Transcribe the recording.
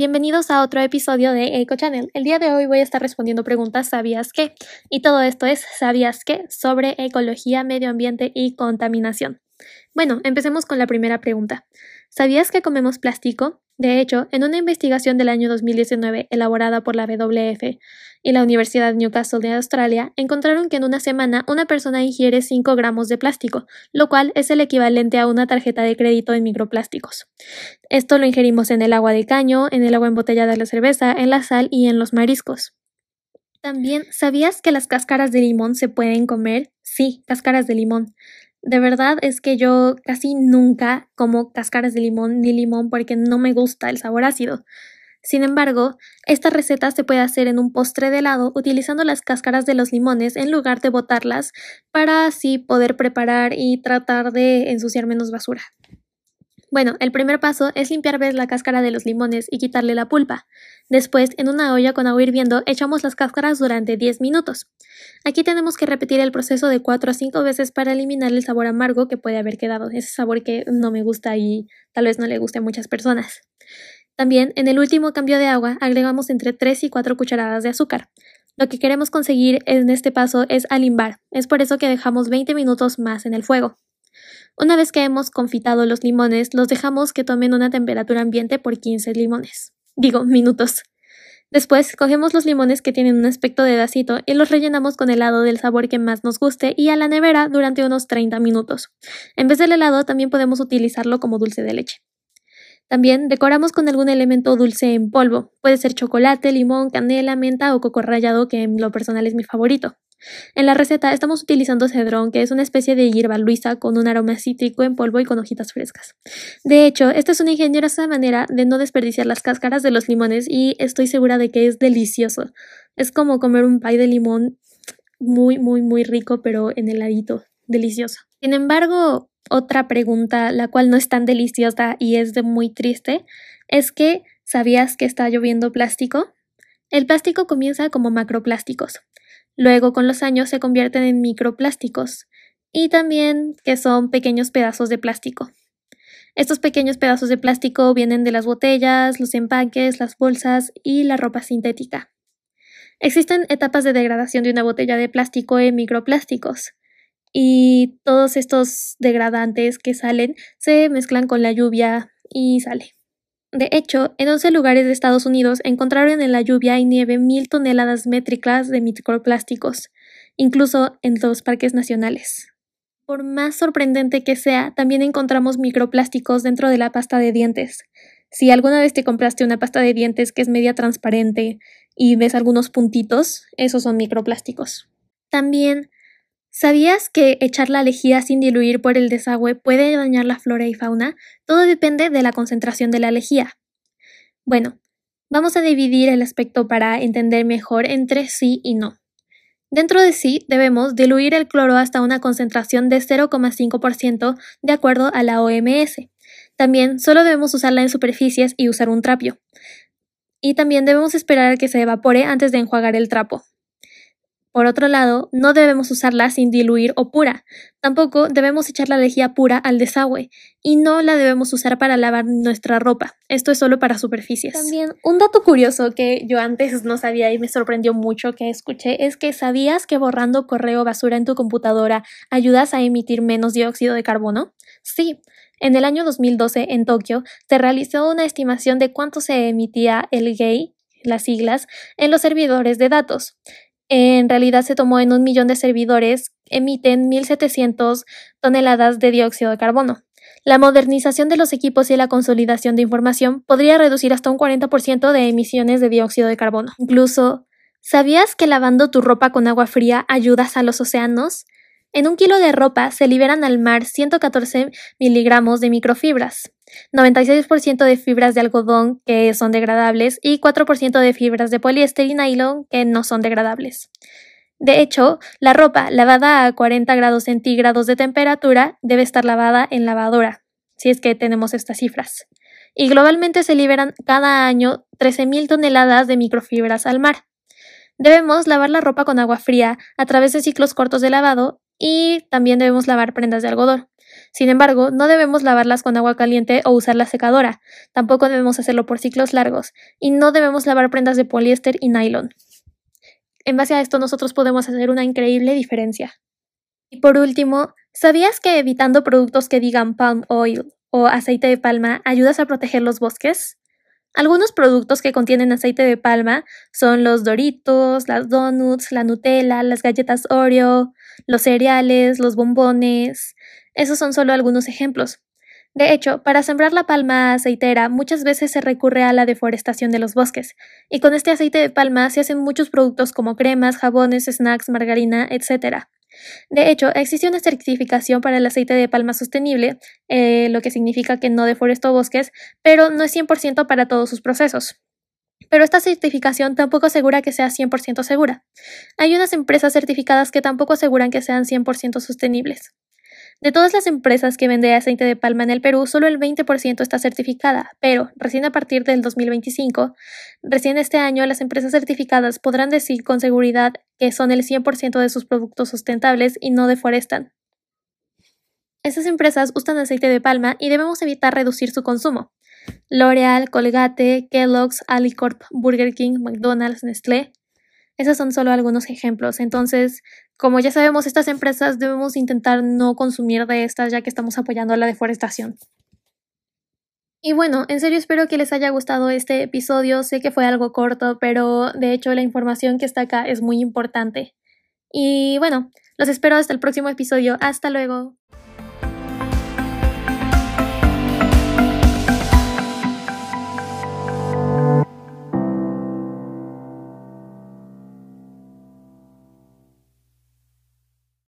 bienvenidos a otro episodio de Eco Channel. El día de hoy voy a estar respondiendo preguntas ¿sabías qué? Y todo esto es ¿sabías qué? sobre ecología, medio ambiente y contaminación. Bueno, empecemos con la primera pregunta. ¿Sabías que comemos plástico? De hecho, en una investigación del año 2019 elaborada por la WWF y la Universidad Newcastle de Australia, encontraron que en una semana una persona ingiere 5 gramos de plástico, lo cual es el equivalente a una tarjeta de crédito en microplásticos. Esto lo ingerimos en el agua de caño, en el agua embotellada de la cerveza, en la sal y en los mariscos. También, ¿sabías que las cáscaras de limón se pueden comer? Sí, cáscaras de limón. De verdad es que yo casi nunca como cáscaras de limón ni limón porque no me gusta el sabor ácido. Sin embargo, esta receta se puede hacer en un postre de helado utilizando las cáscaras de los limones en lugar de botarlas para así poder preparar y tratar de ensuciar menos basura. Bueno, el primer paso es limpiar la cáscara de los limones y quitarle la pulpa. Después, en una olla con agua hirviendo, echamos las cáscaras durante 10 minutos. Aquí tenemos que repetir el proceso de 4 a 5 veces para eliminar el sabor amargo que puede haber quedado, ese sabor que no me gusta y tal vez no le guste a muchas personas. También, en el último cambio de agua, agregamos entre 3 y 4 cucharadas de azúcar. Lo que queremos conseguir en este paso es alimbar, es por eso que dejamos 20 minutos más en el fuego. Una vez que hemos confitado los limones, los dejamos que tomen una temperatura ambiente por 15 limones. Digo, minutos. Después, cogemos los limones que tienen un aspecto de vasito y los rellenamos con helado del sabor que más nos guste y a la nevera durante unos 30 minutos. En vez del helado, también podemos utilizarlo como dulce de leche. También decoramos con algún elemento dulce en polvo. Puede ser chocolate, limón, canela, menta o coco rallado, que en lo personal es mi favorito. En la receta estamos utilizando cedrón, que es una especie de hierba luisa con un aroma cítrico en polvo y con hojitas frescas. De hecho, esta es una ingeniosa manera de no desperdiciar las cáscaras de los limones y estoy segura de que es delicioso. Es como comer un pay de limón muy, muy, muy rico, pero en heladito. Delicioso. Sin embargo, otra pregunta, la cual no es tan deliciosa y es de muy triste, es que ¿sabías que está lloviendo plástico? El plástico comienza como macroplásticos, Luego con los años se convierten en microplásticos y también que son pequeños pedazos de plástico. Estos pequeños pedazos de plástico vienen de las botellas, los empaques, las bolsas y la ropa sintética. Existen etapas de degradación de una botella de plástico en microplásticos y todos estos degradantes que salen se mezclan con la lluvia y sale. De hecho, en 11 lugares de Estados Unidos encontraron en la lluvia y nieve mil toneladas métricas de microplásticos, incluso en dos parques nacionales. Por más sorprendente que sea, también encontramos microplásticos dentro de la pasta de dientes. Si alguna vez te compraste una pasta de dientes que es media transparente y ves algunos puntitos, esos son microplásticos. También ¿Sabías que echar la lejía sin diluir por el desagüe puede dañar la flora y fauna? Todo depende de la concentración de la lejía. Bueno, vamos a dividir el aspecto para entender mejor entre sí y no. Dentro de sí debemos diluir el cloro hasta una concentración de 0,5% de acuerdo a la OMS. También solo debemos usarla en superficies y usar un trapio. Y también debemos esperar a que se evapore antes de enjuagar el trapo. Por otro lado, no debemos usarla sin diluir o pura. Tampoco debemos echar la lejía pura al desagüe y no la debemos usar para lavar nuestra ropa. Esto es solo para superficies. También un dato curioso que yo antes no sabía y me sorprendió mucho que escuché es que ¿sabías que borrando correo basura en tu computadora ayudas a emitir menos dióxido de carbono? Sí. En el año 2012 en Tokio se realizó una estimación de cuánto se emitía el GAY, las siglas, en los servidores de datos en realidad se tomó en un millón de servidores, emiten 1.700 toneladas de dióxido de carbono. La modernización de los equipos y la consolidación de información podría reducir hasta un 40% de emisiones de dióxido de carbono. Incluso, ¿sabías que lavando tu ropa con agua fría ayudas a los océanos? En un kilo de ropa se liberan al mar 114 miligramos de microfibras, 96% de fibras de algodón que son degradables y 4% de fibras de poliéster y nylon que no son degradables. De hecho, la ropa lavada a 40 grados centígrados de temperatura debe estar lavada en lavadora, si es que tenemos estas cifras. Y globalmente se liberan cada año 13.000 toneladas de microfibras al mar. Debemos lavar la ropa con agua fría a través de ciclos cortos de lavado y también debemos lavar prendas de algodón. Sin embargo, no debemos lavarlas con agua caliente o usar la secadora, tampoco debemos hacerlo por ciclos largos, y no debemos lavar prendas de poliéster y nylon. En base a esto nosotros podemos hacer una increíble diferencia. Y por último, ¿sabías que evitando productos que digan palm oil o aceite de palma ayudas a proteger los bosques? Algunos productos que contienen aceite de palma son los Doritos, las donuts, la Nutella, las galletas Oreo, los cereales, los bombones. Esos son solo algunos ejemplos. De hecho, para sembrar la palma aceitera muchas veces se recurre a la deforestación de los bosques, y con este aceite de palma se hacen muchos productos como cremas, jabones, snacks, margarina, etc. De hecho, existe una certificación para el aceite de palma sostenible, eh, lo que significa que no deforestó bosques, pero no es 100% para todos sus procesos. Pero esta certificación tampoco asegura que sea 100% segura. Hay unas empresas certificadas que tampoco aseguran que sean 100% sostenibles. De todas las empresas que venden aceite de palma en el Perú, solo el 20% está certificada, pero recién a partir del 2025, recién este año, las empresas certificadas podrán decir con seguridad que son el 100% de sus productos sustentables y no deforestan. Estas empresas usan aceite de palma y debemos evitar reducir su consumo. L'Oreal, Colgate, Kellogg's, Alicorp, Burger King, McDonald's, Nestlé. Esos son solo algunos ejemplos. Entonces, como ya sabemos, estas empresas debemos intentar no consumir de estas ya que estamos apoyando la deforestación. Y bueno, en serio espero que les haya gustado este episodio. Sé que fue algo corto, pero de hecho la información que está acá es muy importante. Y bueno, los espero hasta el próximo episodio. Hasta luego.